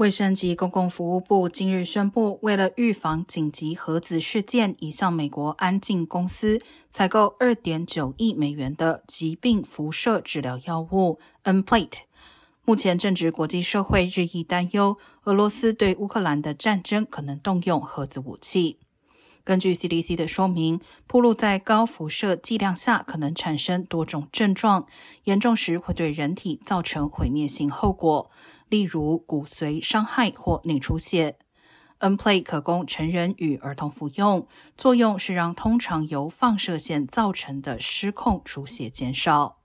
卫生及公共服务部今日宣布，为了预防紧急核子事件，已向美国安进公司采购二点九亿美元的疾病辐射治疗药物 Nplate。目前正值国际社会日益担忧，俄罗斯对乌克兰的战争可能动用核子武器。根据 CDC 的说明，暴露在高辐射剂量下可能产生多种症状，严重时会对人体造成毁灭性后果。例如骨髓伤害或内出血。Nplay 可供成人与儿童服用，作用是让通常由放射线造成的失控出血减少。